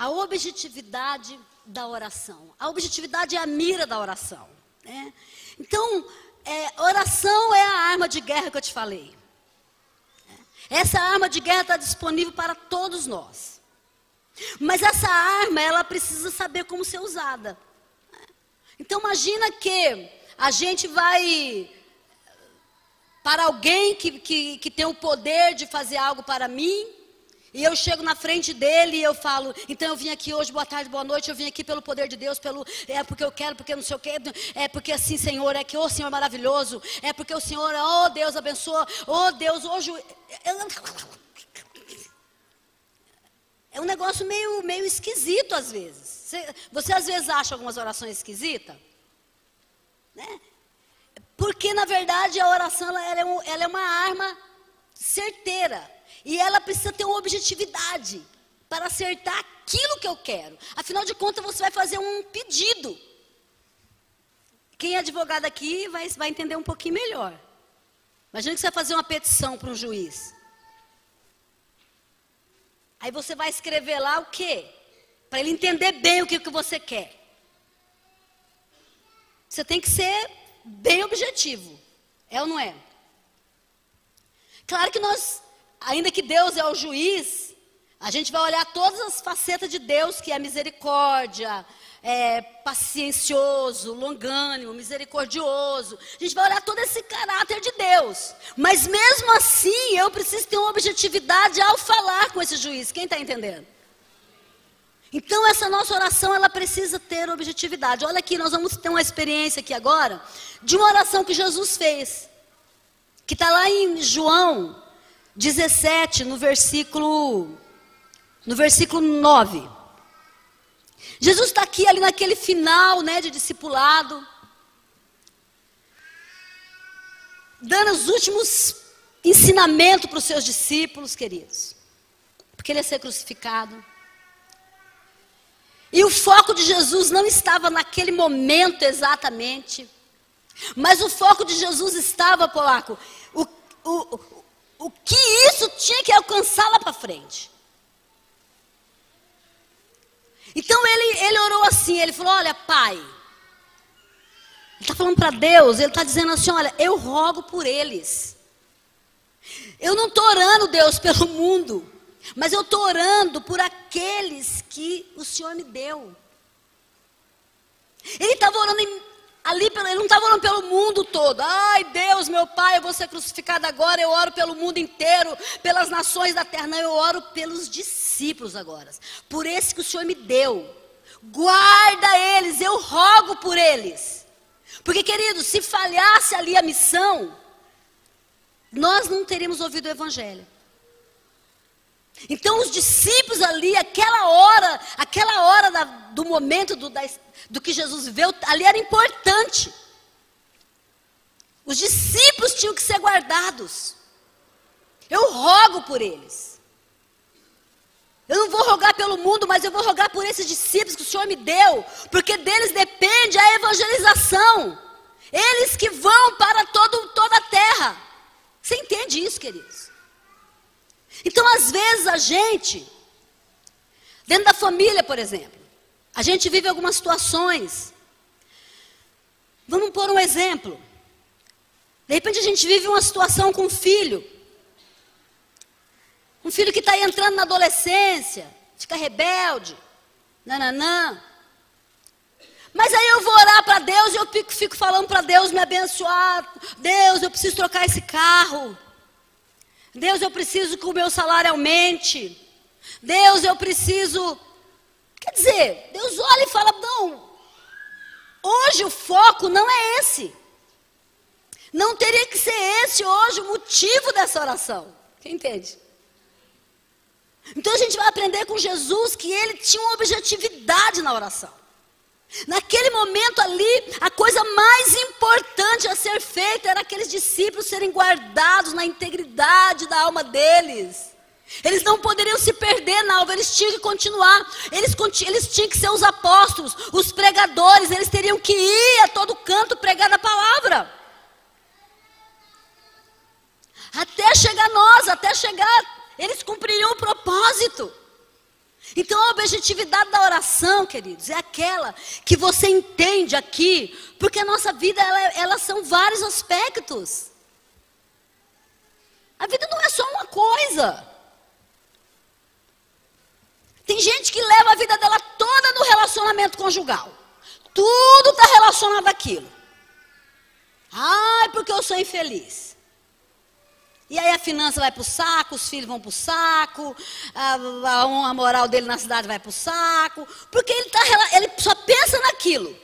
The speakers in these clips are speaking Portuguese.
a objetividade da oração. A objetividade é a mira da oração. Né? Então, é, oração é a arma de guerra que eu te falei. Essa arma de guerra está disponível para todos nós. Mas essa arma, ela precisa saber como ser usada. Então imagina que a gente vai para alguém que, que, que tem o poder de fazer algo para mim, e eu chego na frente dele e eu falo, então eu vim aqui hoje, boa tarde, boa noite, eu vim aqui pelo poder de Deus, pelo é porque eu quero, porque não sei o quê, é porque assim, Senhor, é que o oh, Senhor é maravilhoso, é porque o Senhor, oh Deus abençoa, oh Deus, hoje é um negócio meio, meio esquisito às vezes. Você, você às vezes acha algumas orações esquisitas? Né? Porque na verdade a oração ela é, um, ela é uma arma certeira. E ela precisa ter uma objetividade para acertar aquilo que eu quero. Afinal de contas, você vai fazer um pedido. Quem é advogado aqui vai, vai entender um pouquinho melhor. Imagina que você vai fazer uma petição para um juiz. Aí você vai escrever lá o quê? Para ele entender bem o que, que você quer. Você tem que ser bem objetivo. É ou não é? Claro que nós ainda que Deus é o juiz, a gente vai olhar todas as facetas de Deus, que é misericórdia, é, paciencioso, longânimo, misericordioso. A gente vai olhar todo esse caráter de Deus. Mas mesmo assim, eu preciso ter uma objetividade ao falar com esse juiz. Quem está entendendo? Então essa nossa oração ela precisa ter objetividade. Olha aqui, nós vamos ter uma experiência aqui agora de uma oração que Jesus fez, que está lá em João 17, no versículo, no versículo 9. Jesus está aqui ali naquele final né, de discipulado, dando os últimos ensinamentos para os seus discípulos, queridos. Porque ele ia ser crucificado. E o foco de Jesus não estava naquele momento exatamente. Mas o foco de Jesus estava, Polaco, o, o, o que isso tinha que alcançar lá para frente. Então ele, ele orou assim, ele falou, olha pai, ele está falando para Deus, ele está dizendo assim, olha, eu rogo por eles. Eu não estou orando, Deus, pelo mundo, mas eu estou orando por aqueles que o Senhor me deu. Ele estava orando em, Ali, ele não estava orando pelo mundo todo. Ai, Deus, meu Pai, eu vou ser crucificado agora. Eu oro pelo mundo inteiro, pelas nações da terra. Não, eu oro pelos discípulos agora. Por esse que o Senhor me deu. Guarda eles, eu rogo por eles. Porque, queridos, se falhasse ali a missão, nós não teríamos ouvido o Evangelho. Então, os discípulos ali, aquela hora, aquela hora da, do momento do, da, do que Jesus viveu, ali era importante. Os discípulos tinham que ser guardados. Eu rogo por eles. Eu não vou rogar pelo mundo, mas eu vou rogar por esses discípulos que o Senhor me deu, porque deles depende a evangelização. Eles que vão para todo, toda a terra. Você entende isso, queridos? Então, às vezes, a gente, dentro da família, por exemplo, a gente vive algumas situações. Vamos pôr um exemplo. De repente a gente vive uma situação com um filho. Um filho que está entrando na adolescência, fica rebelde, nananã. Mas aí eu vou orar para Deus e eu fico, fico falando para Deus me abençoar. Deus, eu preciso trocar esse carro. Deus, eu preciso que o meu salário aumente. Deus, eu preciso Quer dizer, Deus olha e fala: não, hoje o foco não é esse. Não teria que ser esse hoje o motivo dessa oração. Quem entende? Então a gente vai aprender com Jesus que ele tinha uma objetividade na oração. Naquele momento ali, a coisa mais importante a ser feita era aqueles discípulos serem guardados na integridade da alma deles. Eles não poderiam se perder na alva, eles tinham que continuar. Eles, eles tinham que ser os apóstolos, os pregadores, eles teriam que ir a todo canto pregar a palavra. Até chegar nós, até chegar, eles cumpririam o propósito. Então a objetividade da oração, queridos, é aquela que você entende aqui, porque a nossa vida, ela, ela são vários aspectos. A vida não é só uma coisa. Tem gente que leva a vida dela toda no relacionamento conjugal. Tudo está relacionado àquilo. Ai, porque eu sou infeliz. E aí a finança vai para o saco, os filhos vão para o saco, a, a, moral dele na cidade vai para o saco, porque ele, tá, ele só pensa naquilo.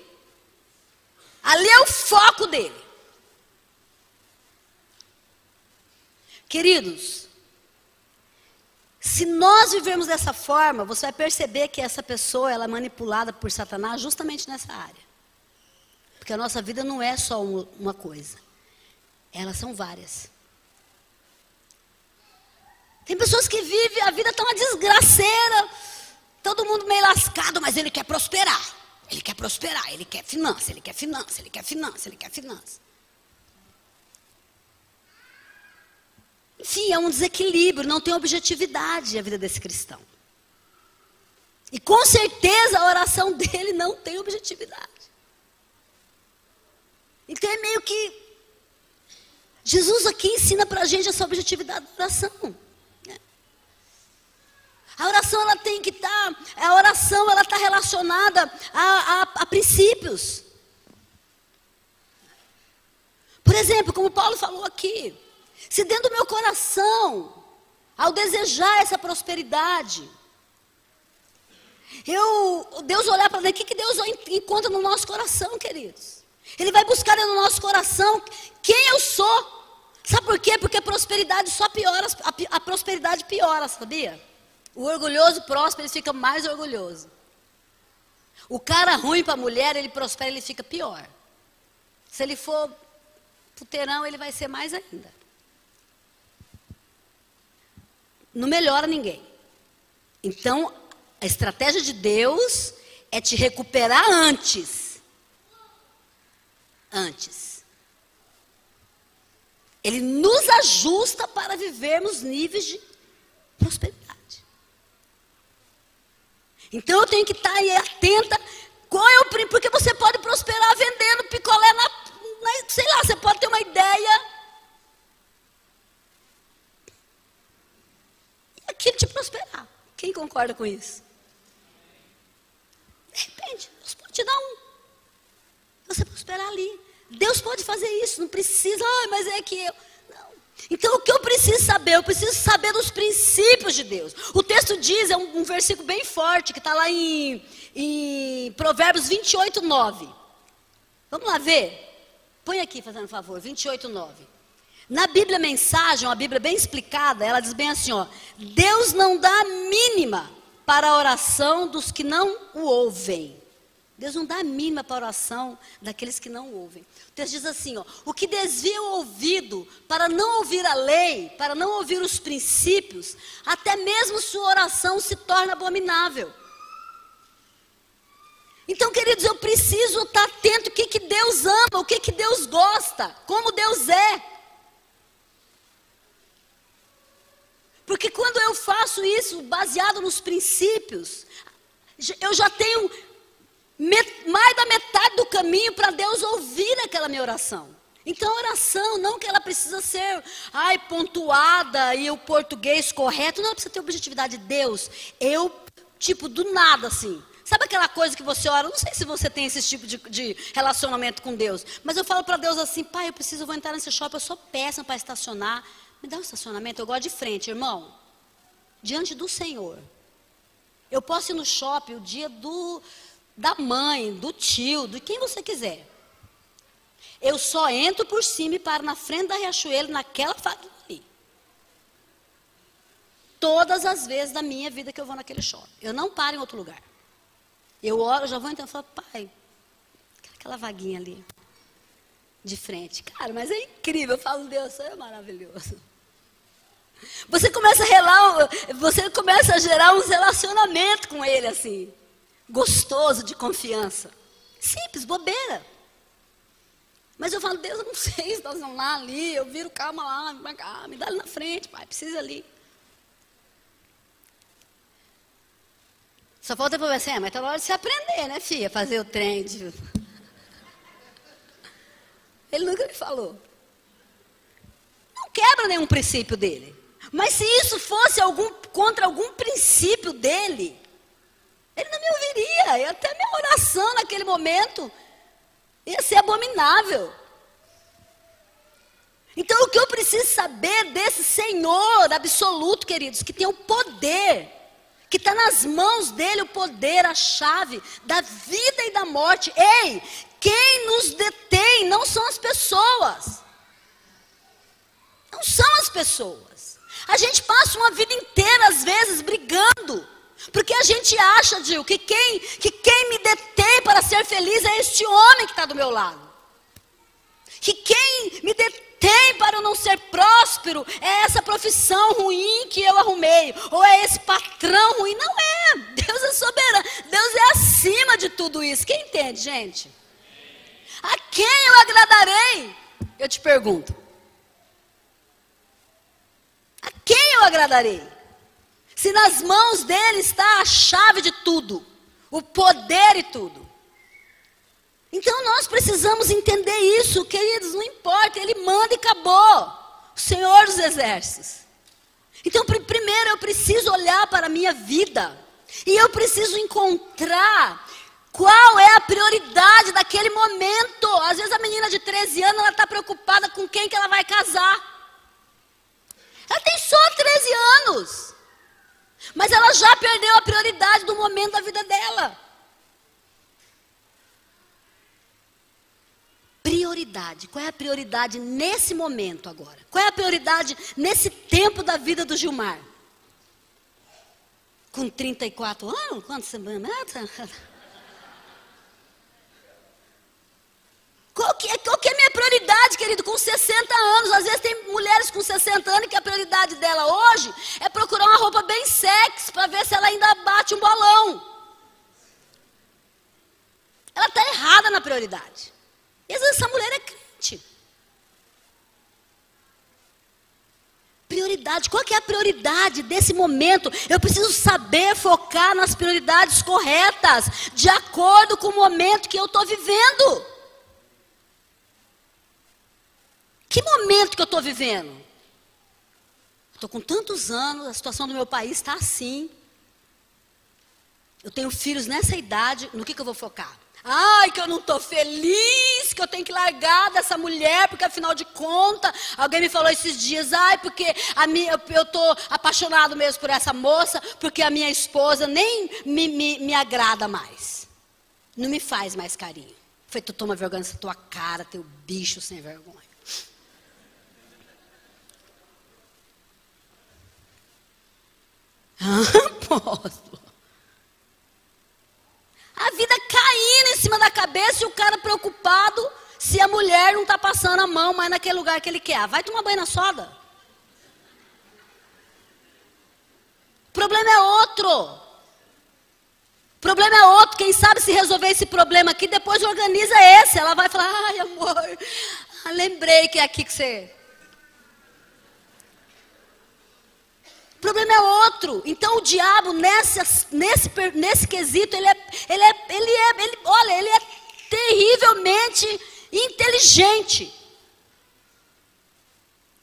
Ali é o foco dele. Queridos, se nós vivermos dessa forma, você vai perceber que essa pessoa ela é manipulada por Satanás justamente nessa área. Porque a nossa vida não é só uma coisa, elas são várias. Tem pessoas que vivem, a vida está uma desgraceira, todo mundo meio lascado, mas ele quer prosperar. Ele quer prosperar, ele quer finança, ele quer finança, ele quer finança, ele quer finança. Enfim, é um desequilíbrio, não tem objetividade a vida desse cristão. E com certeza a oração dele não tem objetividade. Então é meio que. Jesus aqui ensina para a gente essa objetividade da oração. Né? A oração ela tem que estar, tá, a oração ela está relacionada a, a, a princípios. Por exemplo, como Paulo falou aqui, se dentro do meu coração, ao desejar essa prosperidade, eu, Deus olhar para dentro, o que, Deus encontra no nosso coração, queridos? Ele vai buscar no nosso coração quem eu sou. Sabe por quê? Porque a prosperidade só piora, a, a prosperidade piora, sabia? O orgulhoso próspero, ele fica mais orgulhoso. O cara ruim para a mulher, ele prospera, ele fica pior. Se ele for puteirão, ele vai ser mais ainda. Não melhora ninguém. Então, a estratégia de Deus é te recuperar antes antes. Ele nos ajusta para vivermos níveis de prosperidade. Então eu tenho que estar aí atenta. Qual é o porque você pode prosperar vendendo picolé na, na, sei lá, você pode ter uma ideia. Aquilo te prosperar. Quem concorda com isso? De repente, Deus pode te dar um. Você prosperar ali. Deus pode fazer isso, não precisa, ah, mas é que eu. Não. Então o que eu preciso saber? Eu preciso saber dos princípios de Deus. O texto diz, é um, um versículo bem forte, que está lá em, em Provérbios 28, 9. Vamos lá ver? Põe aqui, fazendo favor, 28, 9. Na Bíblia Mensagem, uma Bíblia bem explicada, ela diz bem assim: ó, Deus não dá mínima para a oração dos que não o ouvem. Deus não dá a mínima para a oração daqueles que não ouvem. Texto diz assim: ó, o que desvia o ouvido para não ouvir a lei, para não ouvir os princípios, até mesmo sua oração se torna abominável. Então, queridos, eu preciso estar atento o que, que Deus ama, o que, que Deus gosta, como Deus é. Porque quando eu faço isso baseado nos princípios, eu já tenho mais da metade do caminho para Deus ouvir aquela minha oração. Então, oração, não que ela precisa ser, ai, pontuada e o português correto, não, precisa ter objetividade. Deus, eu, tipo, do nada, assim. Sabe aquela coisa que você ora? Não sei se você tem esse tipo de, de relacionamento com Deus, mas eu falo para Deus assim, pai, eu preciso, eu vou entrar nesse shopping, eu sou péssima para estacionar. Me dá um estacionamento, eu gosto de frente, irmão. Diante do Senhor. Eu posso ir no shopping o dia do, da mãe, do tio, de quem você quiser. Eu só entro por cima e paro na frente da Riachuelo, naquela fábrica ali. Todas as vezes da minha vida que eu vou naquele shopping. Eu não paro em outro lugar. Eu oro, já vou entrar e falo, pai, aquela vaguinha ali, de frente. Cara, mas é incrível. Eu falo, Deus, é maravilhoso. Você começa a relar, você começa a gerar uns relacionamentos com ele assim gostoso de confiança. Simples, bobeira. Mas eu falo, Deus, eu não sei se nós vamos lá ali, eu viro calma lá, cá, me dá ali na frente, pai, precisa ali. Só falta assim, é, mas tá na hora de se aprender, né, filha? Fazer o trem. De... Ele nunca me falou. Não quebra nenhum princípio dele. Mas se isso fosse algum, contra algum princípio dele, ele não me ouviria. E até minha oração naquele momento ia ser abominável. Então, o que eu preciso saber desse Senhor absoluto, queridos, que tem o poder, que está nas mãos dele o poder, a chave da vida e da morte. Ei, quem nos detém não são as pessoas. Não são as pessoas. A gente passa uma vida inteira, às vezes, brigando. Porque a gente acha, Gil, que quem, que quem me detém para ser feliz é este homem que está do meu lado. Que quem me detém para eu não ser próspero é essa profissão ruim que eu arrumei. Ou é esse patrão ruim. Não é. Deus é soberano. Deus é acima de tudo isso. Quem entende, gente? A quem eu agradarei? Eu te pergunto. A quem eu agradarei? Se nas mãos dele está a chave de tudo, o poder e tudo. Então nós precisamos entender isso, queridos, não importa, ele manda e acabou. O Senhor dos Exércitos. Então, primeiro eu preciso olhar para a minha vida. E eu preciso encontrar qual é a prioridade daquele momento. Às vezes a menina de 13 anos, ela está preocupada com quem que ela vai casar. Ela tem só 13 anos. Mas ela já perdeu a prioridade do momento da vida dela. Prioridade. Qual é a prioridade nesse momento agora? Qual é a prioridade nesse tempo da vida do Gilmar? Com 34 anos? Quanto você mata? Qual que, é, qual que é a minha prioridade, querido? Com 60 anos. Às vezes tem mulheres com 60 anos que a prioridade dela hoje é procurar uma roupa bem sexy para ver se ela ainda bate um bolão. Ela está errada na prioridade. E às vezes essa mulher é crente. Prioridade, qual que é a prioridade desse momento? Eu preciso saber focar nas prioridades corretas, de acordo com o momento que eu estou vivendo. Que momento que eu estou vivendo? Estou com tantos anos, a situação do meu país está assim. Eu tenho filhos nessa idade, no que, que eu vou focar? Ai, que eu não estou feliz, que eu tenho que largar dessa mulher, porque afinal de contas, alguém me falou esses dias, ai, porque a minha, eu estou apaixonado mesmo por essa moça, porque a minha esposa nem me, me, me agrada mais. Não me faz mais carinho. Foi, tu toma vergonha nessa tua cara, teu bicho sem vergonha. Apóstolo. A vida caindo em cima da cabeça e o cara preocupado se a mulher não está passando a mão mais naquele lugar que ele quer. Vai tomar banho na soda. O problema é outro. O problema é outro. Quem sabe se resolver esse problema aqui, depois organiza esse. Ela vai falar: ai, amor, lembrei que é aqui que você problema é outro. Então o diabo, nesse, nesse, nesse quesito, ele é, ele é, ele é, ele, olha, ele é terrivelmente inteligente.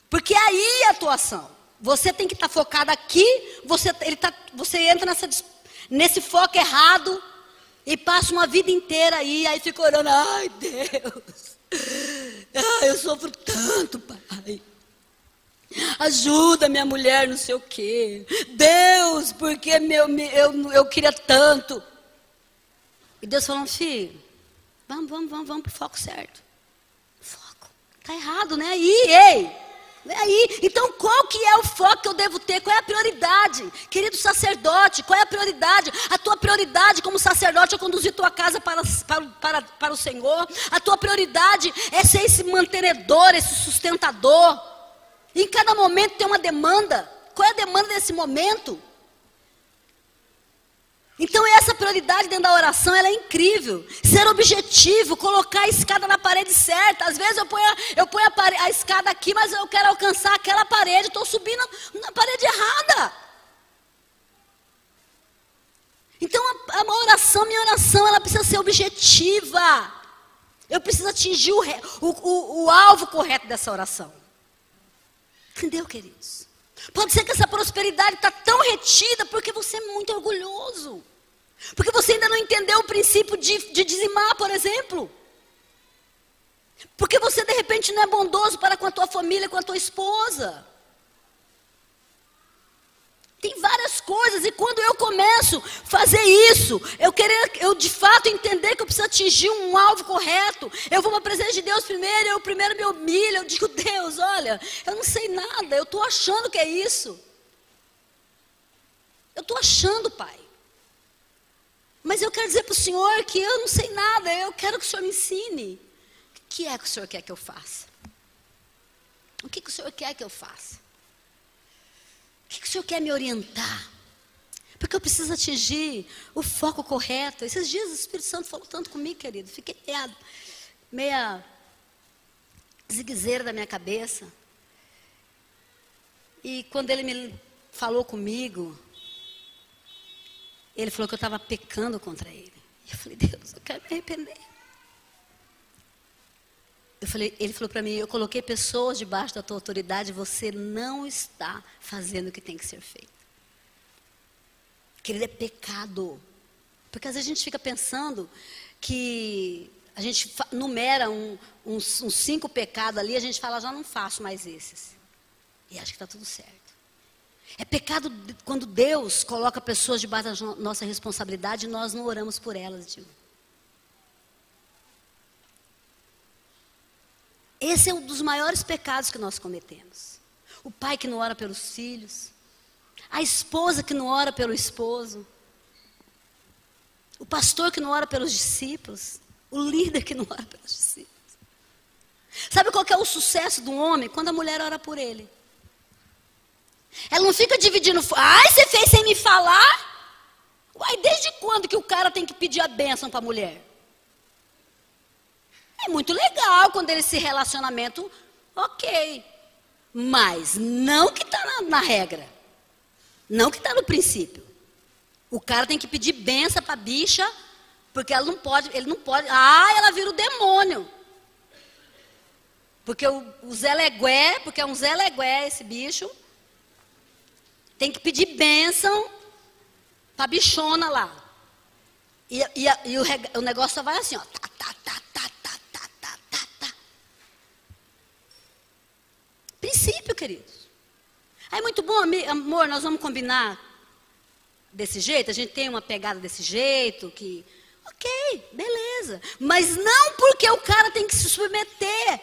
Porque aí é a atuação. Você tem que estar tá focado aqui, você, ele tá, você entra nessa, nesse foco errado e passa uma vida inteira aí, aí fica orando, ai Deus, ai, eu sofro tanto, pai. Ajuda minha mulher, não sei o quê. Deus, porque meu, eu, eu queria tanto. E Deus falando, filho, vamos, vamos, vamos, vamos para o foco certo. Foco. Está errado, né? Aí, ei. É aí, então qual que é o foco que eu devo ter? Qual é a prioridade? Querido sacerdote, qual é a prioridade? A tua prioridade como sacerdote é conduzir tua casa para, para, para, para o Senhor. A tua prioridade é ser esse mantenedor, esse sustentador. Em cada momento tem uma demanda. Qual é a demanda desse momento? Então essa prioridade dentro da oração é incrível. Ser objetivo, colocar a escada na parede certa. Às vezes eu ponho, a, eu ponho a, parede, a escada aqui, mas eu quero alcançar aquela parede. Estou subindo na parede errada. Então a, a oração, minha oração, ela precisa ser objetiva. Eu preciso atingir o, o, o, o alvo correto dessa oração. Entendeu, queridos? Pode ser que essa prosperidade está tão retida porque você é muito orgulhoso. Porque você ainda não entendeu o princípio de, de dizimar, por exemplo. Porque você de repente não é bondoso para com a tua família, com a tua esposa. Tem várias coisas, e quando eu começo a fazer isso, eu querer, eu de fato entender que eu preciso atingir um alvo correto, eu vou para a presença de Deus primeiro, eu primeiro me humilho, eu digo, Deus, olha, eu não sei nada, eu estou achando que é isso. Eu estou achando, Pai. Mas eu quero dizer para o Senhor que eu não sei nada, eu quero que o Senhor me ensine. O que é que o Senhor quer que eu faça? O que, que o Senhor quer que eu faça? O que o Senhor quer me orientar? Porque eu preciso atingir o foco correto. Esses dias o Espírito Santo falou tanto comigo, querido. Fiquei meia, meia ziguezeira da minha cabeça. E quando ele me falou comigo, ele falou que eu estava pecando contra ele. E eu falei, Deus, eu quero me arrepender. Falei, ele falou para mim, eu coloquei pessoas debaixo da tua autoridade, você não está fazendo o que tem que ser feito. Querido, é pecado. Porque às vezes a gente fica pensando que a gente numera um, uns, uns cinco pecados ali, a gente fala, já não faço mais esses. E acho que está tudo certo. É pecado quando Deus coloca pessoas debaixo da nossa responsabilidade e nós não oramos por elas, Dilma. Esse é um dos maiores pecados que nós cometemos. O pai que não ora pelos filhos, a esposa que não ora pelo esposo, o pastor que não ora pelos discípulos, o líder que não ora pelos discípulos. Sabe qual é o sucesso do homem? Quando a mulher ora por ele. Ela não fica dividindo, ai, você fez sem me falar? Uai, desde quando que o cara tem que pedir a bênção para a mulher? É muito legal quando ele se relacionamento, ok. Mas não que está na, na, regra. Não que está no princípio. O cara tem que pedir benção para a bicha, porque ela não pode, ele não pode. Ah, ela vira o demônio. Porque o, o Zé Legué, porque é um Zé Legué esse bicho, tem que pedir bênção para a bichona lá. E, e, e o, o, negócio só vai assim, ó. Tá, tá, tá, Princípio, queridos. Aí muito bom, amor, nós vamos combinar desse jeito, a gente tem uma pegada desse jeito, que. Ok, beleza. Mas não porque o cara tem que se submeter.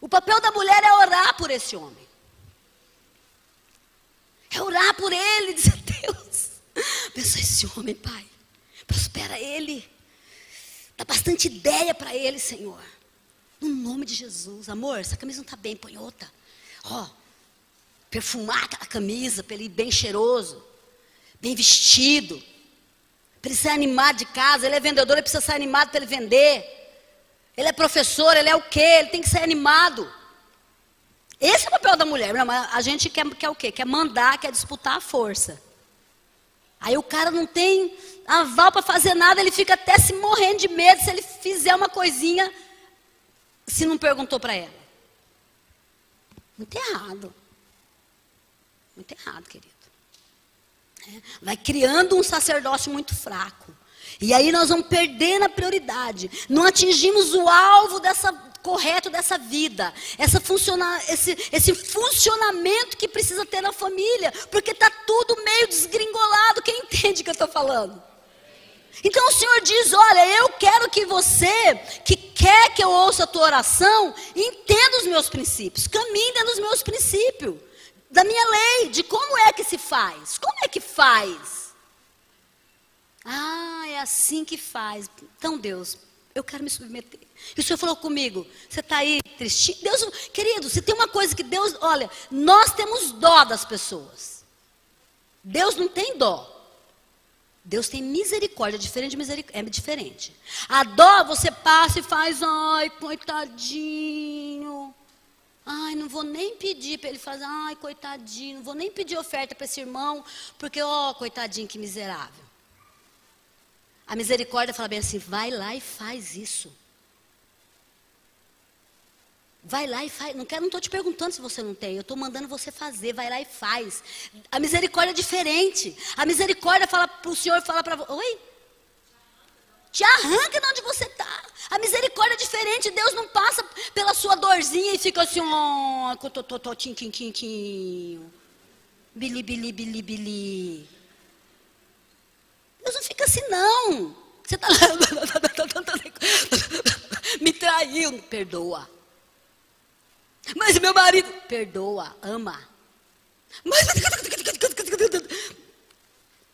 O papel da mulher é orar por esse homem. É orar por ele, dizer, Deus, abençoa esse homem, Pai. Prospera ele. Dá bastante ideia para ele, Senhor. No nome de Jesus. Amor, essa camisa não está bem, põe outra. Ó, oh, perfumar aquela camisa para ele ir bem cheiroso, bem vestido. Para ele ser animado de casa. Ele é vendedor, ele precisa ser animado para ele vender. Ele é professor, ele é o quê? Ele tem que ser animado. Esse é o papel da mulher. A gente quer, quer o quê? Quer mandar, quer disputar a força. Aí o cara não tem aval para fazer nada, ele fica até se morrendo de medo se ele fizer uma coisinha se não perguntou para ela? Muito errado. Muito errado, querido. É, vai criando um sacerdócio muito fraco. E aí nós vamos perdendo a prioridade. Não atingimos o alvo dessa correto dessa vida, essa funciona, esse, esse funcionamento que precisa ter na família, porque está tudo meio desgringolado. Quem entende o que eu estou falando? Então o Senhor diz: Olha, eu quero que você, que quer que eu ouça a tua oração, entenda os meus princípios, caminhe dos meus princípios, da minha lei, de como é que se faz. Como é que faz? Ah, é assim que faz. Então, Deus, eu quero me submeter. E o Senhor falou comigo: Você está aí tristinho? Deus, querido, se tem uma coisa que Deus, olha, nós temos dó das pessoas. Deus não tem dó. Deus tem misericórdia, é diferente de misericórdia, é diferente. A dó você passa e faz, ai, coitadinho. Ai, não vou nem pedir para ele fazer, ai, coitadinho, não vou nem pedir oferta para esse irmão, porque, ó, oh, coitadinho, que miserável. A misericórdia fala bem assim: vai lá e faz isso. Vai lá e faz. Não quero, não estou te perguntando se você não tem. Eu estou mandando você fazer. Vai lá e faz. A misericórdia é diferente. A misericórdia fala para o Senhor, fala para você. Oi? Te arranca de onde você está. A misericórdia é diferente. Deus não passa pela sua dorzinha e fica assim, ó, oh, tim, tim, tim, tim. Bili, bili, bili, bili. Deus não fica assim, não. Você está lá. Me traiu. Perdoa. Mas meu marido, perdoa, ama. Mas...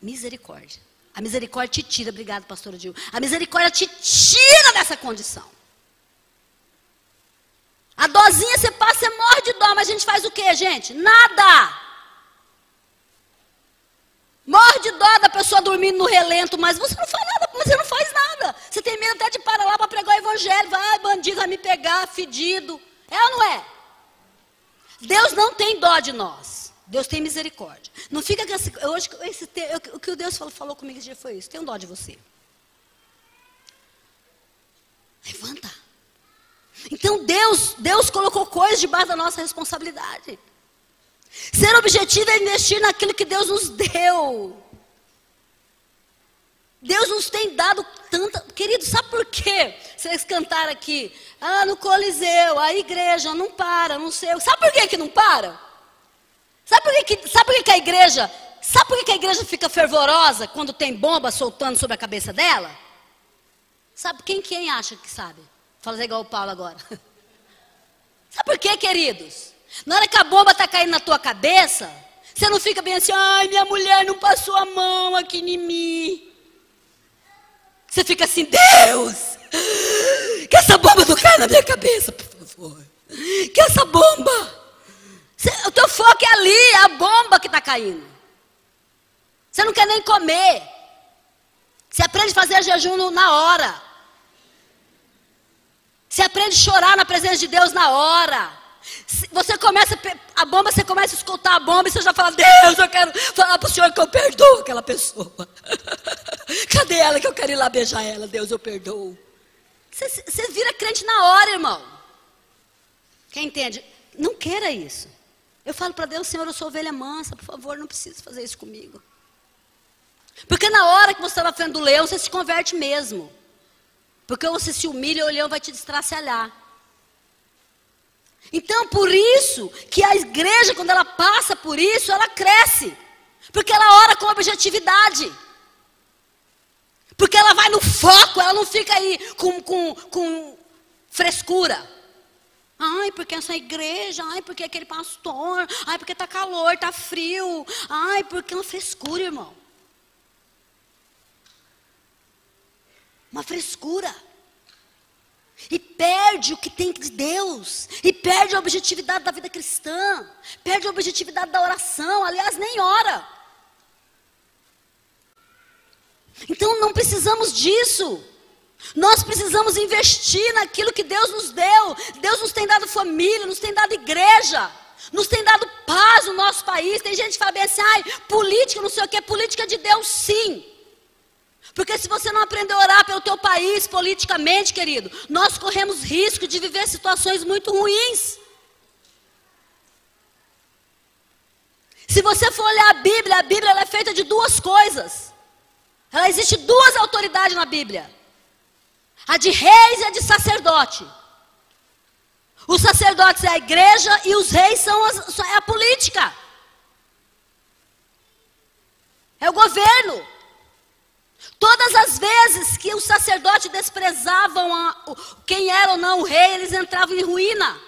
Misericórdia. A misericórdia te tira, obrigado, pastor Dil. A misericórdia te tira dessa condição. A dozinha você passa, você morre de dó, mas a gente faz o quê, gente? Nada. Morre de dó da pessoa dormindo no relento, mas você não faz nada, você não faz nada. Você tem medo até de parar lá para pregar o evangelho. Vai, bandido, vai me pegar, fedido. É ou não é? Deus não tem dó de nós. Deus tem misericórdia. Não fica com esse, hoje esse, o que o Deus falou, falou comigo esse dia foi isso. Um dó de você. Levanta. Então Deus, Deus colocou coisas debaixo da nossa responsabilidade. Ser objetivo é investir naquilo que Deus nos deu. Deus nos tem dado tanta. Querido, sabe por quê? Vocês cantaram aqui. Ah, no Coliseu, a igreja não para, não sei. Sabe por quê que não para? Sabe por que, sabe por que, que a igreja. Sabe por que, que a igreja fica fervorosa quando tem bomba soltando sobre a cabeça dela? Sabe quem, quem acha que sabe? Fala igual o Paulo agora. Sabe por quê, queridos? Na hora que a bomba está caindo na tua cabeça, você não fica bem assim, ai, minha mulher não passou a mão aqui em mim. Você fica assim, Deus, que essa bomba não caia na minha cabeça, por favor. Que essa bomba. o teu foco é ali, é a bomba que está caindo. Você não quer nem comer. Você aprende a fazer jejum na hora. Você aprende a chorar na presença de Deus na hora. Você começa, a bomba, você começa a escutar a bomba e você já fala, Deus, eu quero falar para o Senhor que eu perdoo aquela pessoa. Cadê ela que eu quero ir lá beijar ela? Deus, eu perdoo. Você, você vira crente na hora, irmão. Quem entende? Não queira isso. Eu falo para Deus, Senhor, eu sou ovelha mansa, por favor, não precisa fazer isso comigo. Porque na hora que você está na frente do leão, você se converte mesmo. Porque você se humilha e o leão vai te destraçalhar. Então, por isso que a igreja, quando ela passa por isso, ela cresce. Porque ela ora com objetividade. Porque ela vai no foco, ela não fica aí com, com, com frescura. Ai, porque essa igreja, ai, porque aquele pastor, ai, porque está calor, está frio, ai, porque é uma frescura, irmão. Uma frescura. Perde o que tem de Deus. E perde a objetividade da vida cristã. Perde a objetividade da oração. Aliás, nem ora. Então não precisamos disso. Nós precisamos investir naquilo que Deus nos deu. Deus nos tem dado família, nos tem dado igreja, nos tem dado paz no nosso país. Tem gente que fala bem assim, ai, política, não sei o que, política de Deus sim. Porque se você não aprender a orar pelo teu país politicamente, querido, nós corremos risco de viver situações muito ruins. Se você for olhar a Bíblia, a Bíblia é feita de duas coisas. Ela existe duas autoridades na Bíblia: a de reis e a de sacerdote. Os sacerdotes é a igreja e os reis são, as, é a política. É o governo. Todas as vezes que os sacerdotes desprezavam a, quem era ou não o rei, eles entravam em ruína.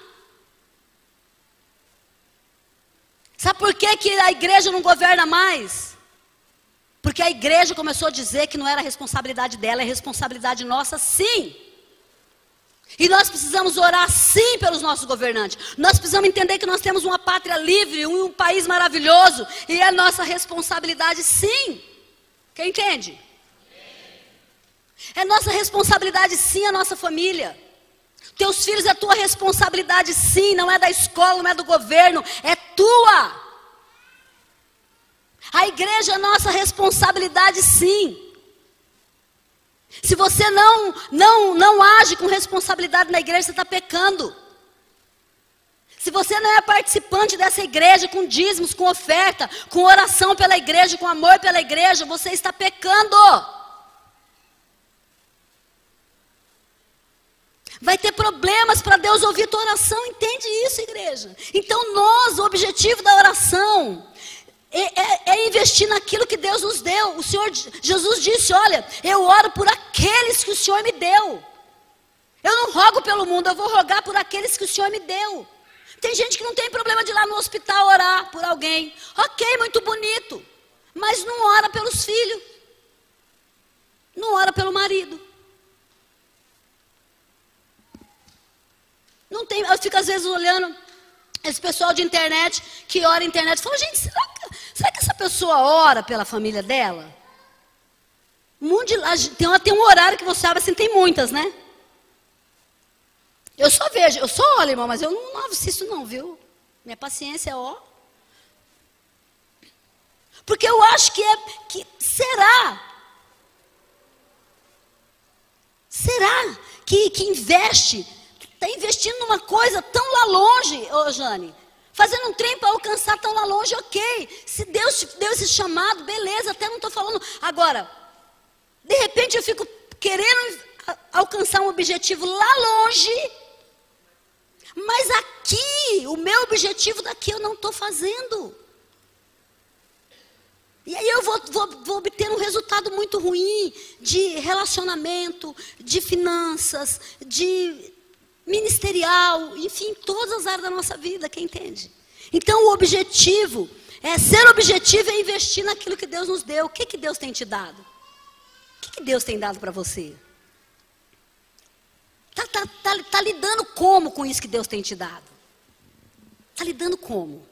Sabe por que, que a igreja não governa mais? Porque a igreja começou a dizer que não era responsabilidade dela, é responsabilidade nossa, sim. E nós precisamos orar sim pelos nossos governantes. Nós precisamos entender que nós temos uma pátria livre, um, um país maravilhoso, e é nossa responsabilidade sim. Quem entende? É nossa responsabilidade, sim, a nossa família. Teus filhos é tua responsabilidade, sim, não é da escola, não é do governo, é tua. A igreja é nossa responsabilidade, sim. Se você não, não, não age com responsabilidade na igreja, você está pecando. Se você não é participante dessa igreja com dízimos, com oferta, com oração pela igreja, com amor pela igreja, você está pecando. Vai ter problemas para Deus ouvir tua oração, entende isso, igreja? Então, nós, o objetivo da oração é, é, é, investir naquilo que Deus nos deu. O Senhor Jesus disse: Olha, eu oro por aqueles que o Senhor me deu. Eu não rogo pelo mundo, eu vou rogar por aqueles que o Senhor me deu. Tem gente que não tem problema de ir lá no hospital orar por alguém. Ok, muito bonito. Mas não ora pelos filhos. Não ora pelo marido. Não tem, eu fico às vezes olhando esse pessoal de internet que ora internet. Falo, gente, será que, será que essa pessoa ora pela família dela? Monte de, tem, tem um horário que você sabe assim, tem muitas, né? Eu só vejo, eu só olho, irmão, mas eu não, não assisto não, viu? Minha paciência é ó. Porque eu acho que é, que será? Será que, que investe, está investindo numa coisa tão lá longe, ô Jane? Fazendo um trem para alcançar tão lá longe, ok. Se Deus te deu esse chamado, beleza, até não estou falando. Agora, de repente eu fico querendo alcançar um objetivo lá longe mas aqui, o meu objetivo daqui eu não estou fazendo. E aí eu vou, vou, vou, obter um resultado muito ruim de relacionamento, de finanças, de ministerial, enfim, todas as áreas da nossa vida, quem entende? Então o objetivo, é ser objetivo é investir naquilo que Deus nos deu. O que, que Deus tem te dado? O que, que Deus tem dado para você? Está tá, tá, tá lidando como com isso que Deus tem te dado? Está lidando como?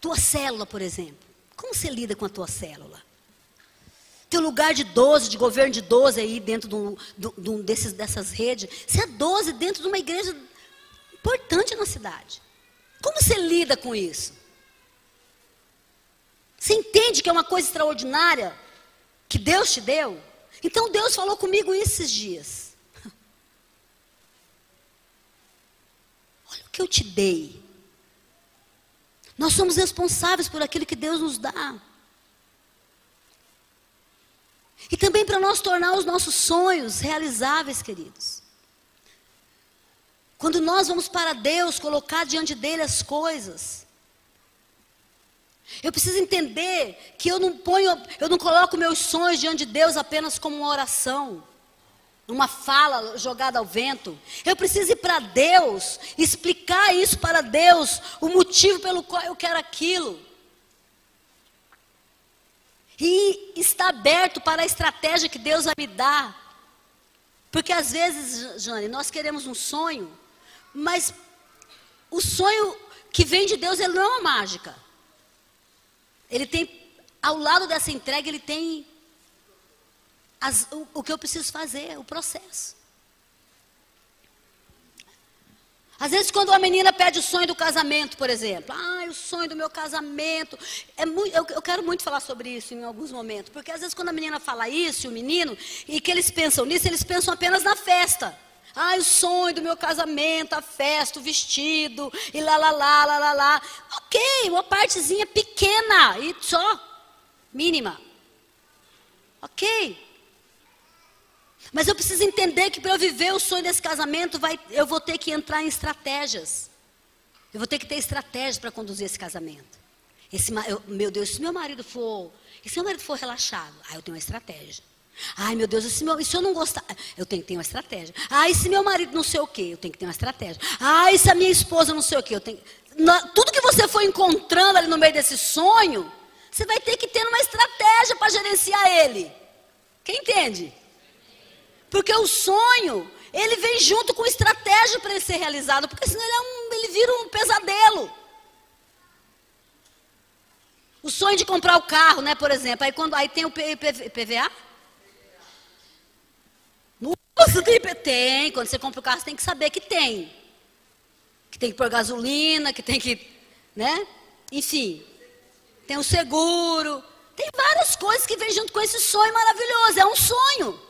Tua célula, por exemplo. Como você lida com a tua célula? Teu lugar de 12, de governo de 12 aí dentro de de um desses, dessas redes. Você é 12 dentro de uma igreja importante na cidade. Como você lida com isso? Você entende que é uma coisa extraordinária que Deus te deu? Então Deus falou comigo esses dias. que eu te dei. Nós somos responsáveis por aquilo que Deus nos dá. E também para nós tornar os nossos sonhos realizáveis, queridos. Quando nós vamos para Deus, colocar diante dele as coisas. Eu preciso entender que eu não ponho, eu não coloco meus sonhos diante de Deus apenas como uma oração uma fala jogada ao vento. Eu preciso ir para Deus, explicar isso para Deus, o motivo pelo qual eu quero aquilo. E estar aberto para a estratégia que Deus vai me dar. Porque às vezes, Jane, nós queremos um sonho, mas o sonho que vem de Deus, ele não é uma mágica. Ele tem, ao lado dessa entrega, ele tem as, o, o que eu preciso fazer, o processo. Às vezes, quando uma menina pede o sonho do casamento, por exemplo, ah, o sonho do meu casamento. É muito, eu, eu, quero muito falar sobre isso em alguns momentos, porque às vezes, quando a menina fala isso, o menino, e que eles pensam nisso, eles pensam apenas na festa. Ah, o sonho do meu casamento, a festa, o vestido, e lá, lá, lá, lá, lá, lá. Ok, uma partezinha pequena e só, mínima. Ok. Mas eu preciso entender que para eu viver o sonho desse casamento, vai, eu vou ter que entrar em estratégias. Eu vou ter que ter estratégias para conduzir esse casamento. Esse, eu, meu Deus, se meu marido for. Se meu marido for relaxado? Ah, eu tenho uma estratégia. Ai, meu Deus, se, meu, se eu não gostar? Eu tenho que ter uma estratégia. Ai, se meu marido não sei o quê? Eu tenho que ter uma estratégia. Ai, se a minha esposa não sei o quê? Eu tenho. tudo que você for encontrando ali no meio desse sonho, você vai ter que ter uma estratégia para gerenciar ele. Quem entende? Porque o sonho, ele vem junto com estratégia para ele ser realizado, porque senão ele, é um, ele vira um pesadelo. O sonho de comprar o carro, né, por exemplo, aí, quando, aí tem o PVA. Você tem, tem, quando você compra o carro, você tem que saber que tem. Que tem que pôr gasolina, que tem que, né? Enfim, tem o seguro. Tem várias coisas que vêm junto com esse sonho maravilhoso. É um sonho.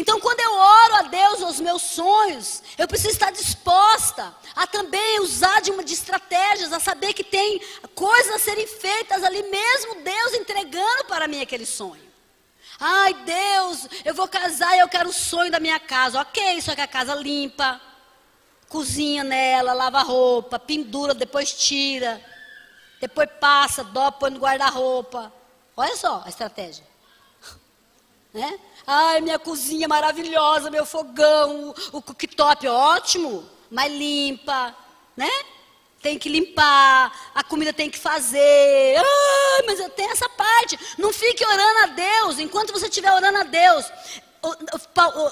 Então, quando eu oro a Deus aos meus sonhos, eu preciso estar disposta a também usar de uma de estratégias, a saber que tem coisas a serem feitas ali mesmo Deus entregando para mim aquele sonho. Ai, Deus, eu vou casar e eu quero o sonho da minha casa. Ok, só que a casa limpa, cozinha nela, lava roupa, pendura, depois tira, depois passa, dobra, põe no guarda-roupa. Olha só a estratégia. Né? Ai, minha cozinha maravilhosa, meu fogão, o, cooktop ótimo, mas limpa, né? Tem que limpar, a comida tem que fazer. Ai, mas eu tenho essa parte. Não fique orando a Deus, enquanto você estiver orando a Deus,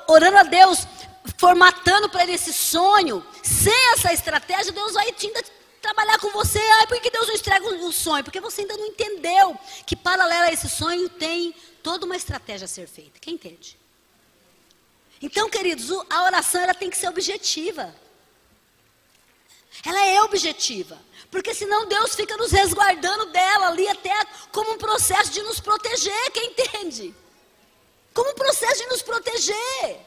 orando a Deus, formatando para ele esse sonho, sem essa estratégia, Deus vai ainda trabalhar com você. Ai, por que Deus não entrega o sonho? Porque você ainda não entendeu que paralelo a esse sonho tem toda uma estratégia a ser feita. Quem entende? Então, queridos, a oração ela tem que ser objetiva. Ela é objetiva. Porque senão Deus fica nos resguardando dela ali até como um processo de nos proteger, quem entende? Como um processo de nos proteger.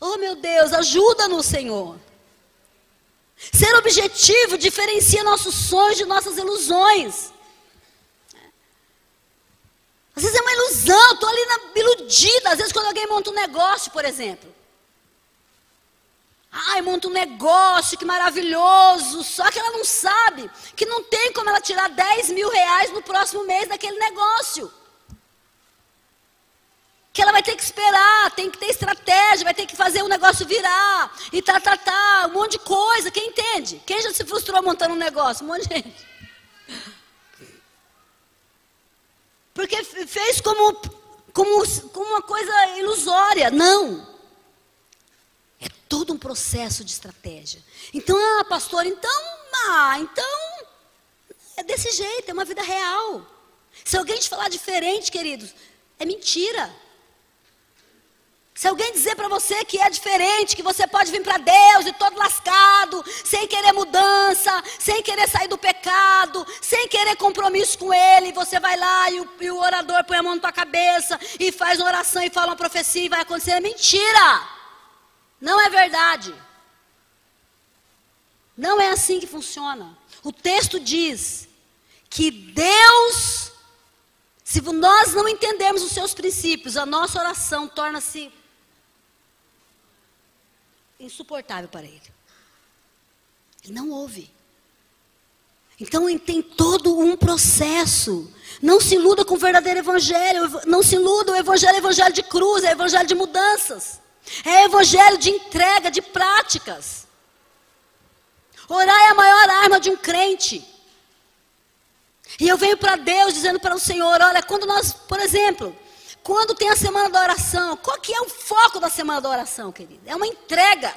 Oh meu Deus, ajuda-nos, Senhor. Ser objetivo diferencia nossos sonhos de nossas ilusões. Às vezes é uma ilusão, estou ali na, iludida. Às vezes, quando alguém monta um negócio, por exemplo. Ai, monta um negócio, que maravilhoso. Só que ela não sabe que não tem como ela tirar 10 mil reais no próximo mês daquele negócio. Que ela vai ter que esperar, tem que ter estratégia, vai ter que fazer o negócio virar. E tá, tá, tá, um monte de coisa. Quem entende? Quem já se frustrou montando um negócio? Um monte de gente. Porque fez como, como, como uma coisa ilusória. Não. É todo um processo de estratégia. Então, ah, pastor, então, ah, então, é desse jeito, é uma vida real. Se alguém te falar diferente, queridos, é mentira. Se alguém dizer para você que é diferente, que você pode vir para Deus e todo lascado, sem querer mudança, sem querer sair do pecado, sem querer compromisso com Ele, você vai lá e o, e o orador põe a mão na tua cabeça e faz uma oração e fala uma profecia e vai acontecer, é mentira. Não é verdade. Não é assim que funciona. O texto diz que Deus, se nós não entendermos os seus princípios, a nossa oração torna-se insuportável para ele. Ele não ouve. Então tem todo um processo. Não se iluda com o verdadeiro evangelho. Não se iluda, o evangelho é evangelho de cruz, é evangelho de mudanças. É evangelho de entrega, de práticas. Orar é a maior arma de um crente. E eu venho para Deus dizendo para o Senhor, olha, quando nós, por exemplo, quando tem a semana da oração, qual que é o foco da semana da oração, querido? É uma entrega.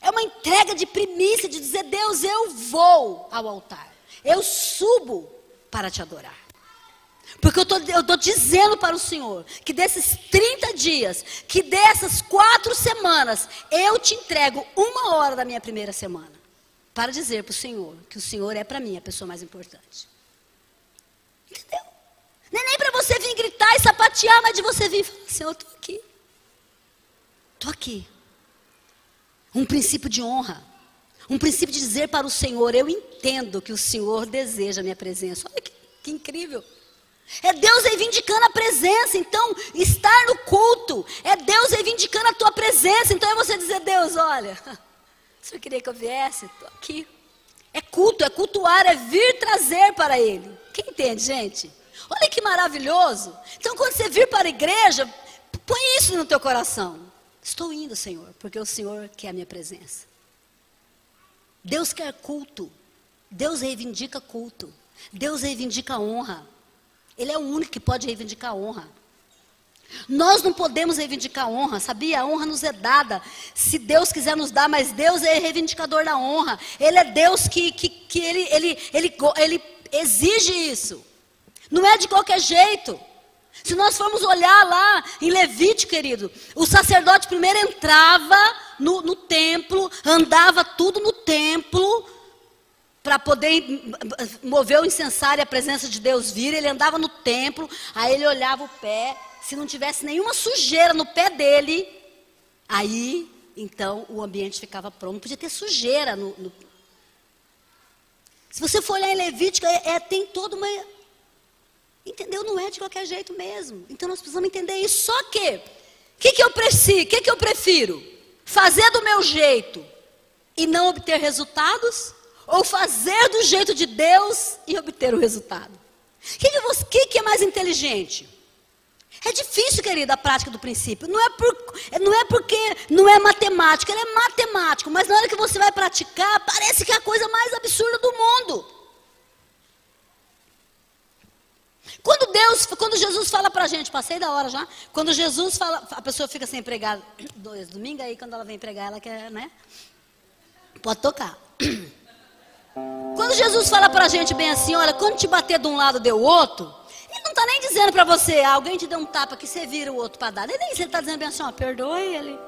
É uma entrega de primícia, de dizer, Deus, eu vou ao altar. Eu subo para te adorar. Porque eu estou dizendo para o Senhor que desses 30 dias, que dessas quatro semanas, eu te entrego uma hora da minha primeira semana. Para dizer para o Senhor que o Senhor é para mim a pessoa mais importante. Entendeu? Não é nem para você vir gritar e sapatear, mas de você vir falar assim, eu estou aqui. Estou aqui. Um princípio de honra. Um princípio de dizer para o Senhor, eu entendo que o Senhor deseja a minha presença. Olha que, que incrível. É Deus reivindicando a presença. Então, estar no culto é Deus reivindicando a tua presença. Então, é você dizer, Deus, olha, você queria que eu viesse? Estou aqui. É culto, é cultuar, é vir trazer para Ele. Quem entende, gente? Olha que maravilhoso. Então, quando você vir para a igreja, põe isso no teu coração. Estou indo, Senhor, porque o Senhor quer a minha presença. Deus quer culto. Deus reivindica culto. Deus reivindica honra. Ele é o único que pode reivindicar honra. Nós não podemos reivindicar honra, sabia? A honra nos é dada. Se Deus quiser nos dar, mas Deus é reivindicador da honra. Ele é Deus que, que, que ele, ele, ele, ele exige isso. Não é de qualquer jeito. Se nós formos olhar lá em Levítico, querido, o sacerdote primeiro entrava no, no templo, andava tudo no templo, para poder mover o incensário e a presença de Deus vir, ele andava no templo, aí ele olhava o pé, se não tivesse nenhuma sujeira no pé dele, aí então o ambiente ficava pronto, não podia ter sujeira no, no... Se você for olhar em Levítico, é, é, tem toda uma Entendeu? Não é de qualquer jeito mesmo. Então nós precisamos entender isso. Só que, o que, que eu preciso? O que, que eu prefiro? Fazer do meu jeito e não obter resultados? Ou fazer do jeito de Deus e obter o resultado? O que, que, que, que é mais inteligente? É difícil, querida, a prática do princípio. Não é, por, não é porque não é matemática, ele é matemático, mas na hora que você vai praticar, parece que é a coisa mais absurda do mundo. Quando Deus, quando Jesus fala pra gente, passei da hora já, quando Jesus fala, a pessoa fica sem empregada, dois domingo aí quando ela vem pregar, ela quer, né? Pode tocar. Quando Jesus fala pra gente bem assim, olha, quando te bater de um lado deu outro, ele não está nem dizendo para você, alguém te deu um tapa que você vira o outro para dar. Ele nem está dizendo bem assim, ó, perdoe ele.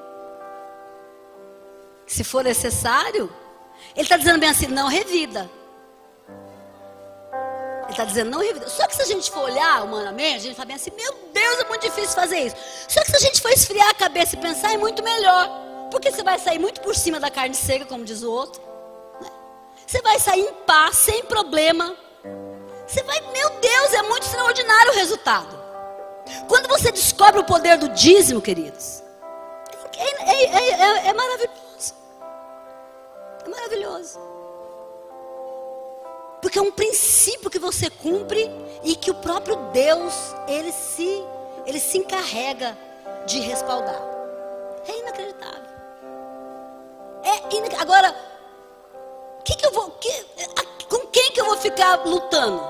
Se for necessário, ele está dizendo bem assim, não revida. Está dizendo, não revida. Só que se a gente for olhar humanamente, a gente fala bem assim, meu Deus, é muito difícil fazer isso. Só que se a gente for esfriar a cabeça e pensar, é muito melhor. Porque você vai sair muito por cima da carne seca, como diz o outro. Né? Você vai sair em paz, sem problema. Você vai, meu Deus, é muito extraordinário o resultado. Quando você descobre o poder do dízimo, queridos, é, é, é, é maravilhoso. É maravilhoso. Porque é um princípio que você cumpre e que o próprio Deus, ele se, ele se encarrega de respaldar. É inacreditável. É inac... Agora, que que eu vou, que, com quem que eu vou ficar lutando?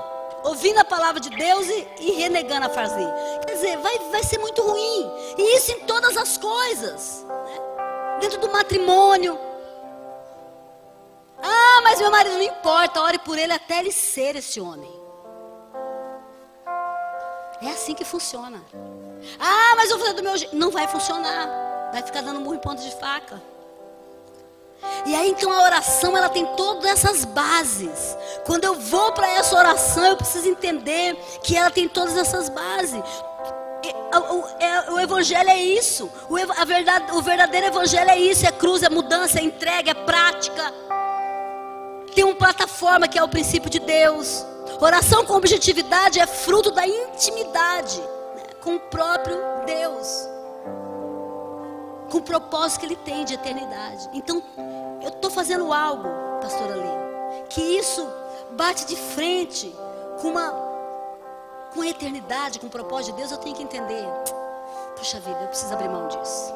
Ouvindo a palavra de Deus e, e renegando a fazer. Quer dizer, vai, vai ser muito ruim. E isso em todas as coisas. Né? Dentro do matrimônio, ah, mas meu marido não importa, ore por ele até ele ser esse homem. É assim que funciona. Ah, mas eu vou fazer do meu jeito. Não vai funcionar. Vai ficar dando murro em ponta de faca. E aí então a oração ela tem todas essas bases. Quando eu vou para essa oração, eu preciso entender que ela tem todas essas bases. O, o, o evangelho é isso. O, a verdade, o verdadeiro evangelho é isso: é cruz, é mudança, é entrega, é prática. Tem uma plataforma que é o princípio de Deus. Oração com objetividade é fruto da intimidade né, com o próprio Deus. Com o propósito que Ele tem de eternidade. Então, eu estou fazendo algo, pastora Lê, que isso bate de frente com uma com a eternidade, com o propósito de Deus, eu tenho que entender. Puxa vida, eu preciso abrir mão disso.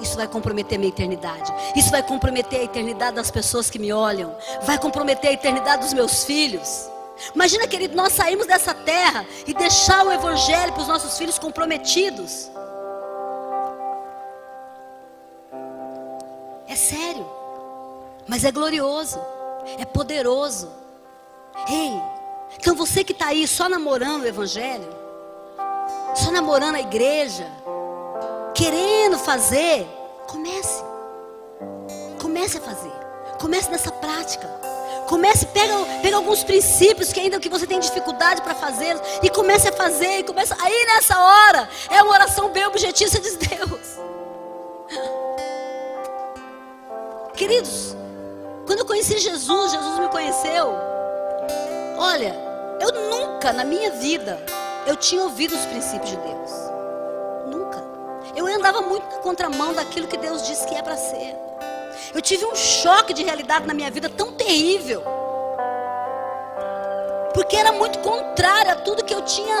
Isso vai comprometer minha eternidade. Isso vai comprometer a eternidade das pessoas que me olham. Vai comprometer a eternidade dos meus filhos. Imagina, querido, nós saímos dessa terra e deixar o evangelho para os nossos filhos comprometidos. É sério, mas é glorioso, é poderoso. Ei, então você que está aí só namorando o evangelho, só namorando a igreja, querendo fazer, comece. Comece a fazer. Comece nessa prática. Comece, pega, pega alguns princípios que ainda que você tem dificuldade para fazer e comece a fazer e começa aí nessa hora é uma oração bem objetiva, diz Deus. Queridos, quando eu conheci Jesus, Jesus me conheceu. Olha, eu nunca na minha vida eu tinha ouvido os princípios de Deus. Eu andava muito na contramão daquilo que Deus disse que é para ser. Eu tive um choque de realidade na minha vida tão terrível. Porque era muito contrário a tudo que eu tinha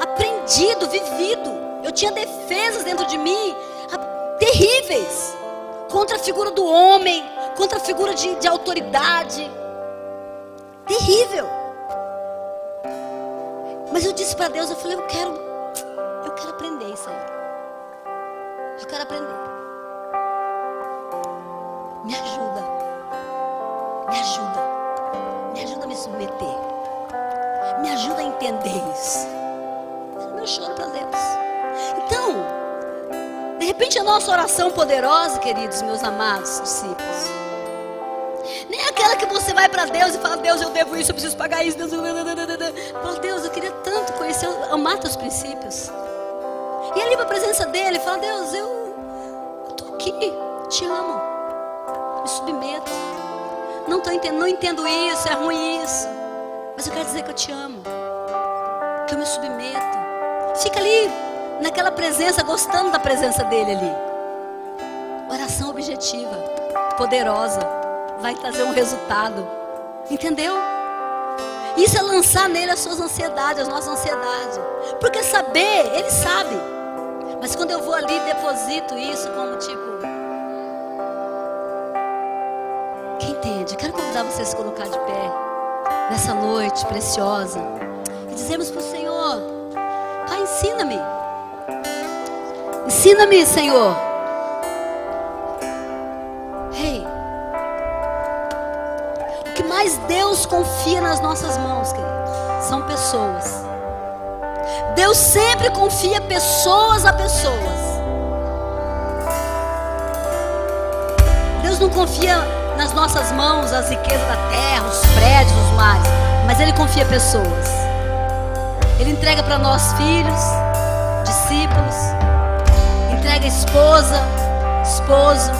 aprendido, vivido. Eu tinha defesas dentro de mim terríveis contra a figura do homem, contra a figura de, de autoridade. Terrível. Mas eu disse para Deus, eu falei, eu quero, eu quero aprender isso aí. Eu quero aprender. Me ajuda. Me ajuda. Me ajuda a me submeter. Me ajuda a entender isso. Me um choro para Deus. Então, de repente a nossa oração poderosa, queridos meus amados discípulos, nem aquela que você vai para Deus e fala, Deus, eu devo isso, eu preciso pagar isso. Deus, fala, Deus, eu queria tanto conhecer, amar teus princípios. E ali para a presença dele, fala, Deus, eu estou aqui, te amo, me submeto. Não, tô não entendo isso, é ruim isso. Mas eu quero dizer que eu te amo, que eu me submeto. Fica ali, naquela presença, gostando da presença dele ali. Oração objetiva, poderosa, vai trazer um resultado. Entendeu? Isso é lançar nele as suas ansiedades, as nossas ansiedades. Porque saber, ele sabe. Mas quando eu vou ali deposito isso como tipo. Quem entende? Quero convidar você a se colocar de pé nessa noite preciosa e dizemos para o Senhor: Pai, ensina-me. Ensina-me, Senhor. Ei. O que mais Deus confia nas nossas mãos, queridos, são pessoas. Deus sempre confia pessoas a pessoas. Deus não confia nas nossas mãos as riquezas da terra, os prédios, os mares, mas Ele confia pessoas. Ele entrega para nós filhos, discípulos, entrega esposa, esposo.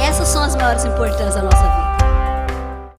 Essas são as maiores importâncias da nossa vida.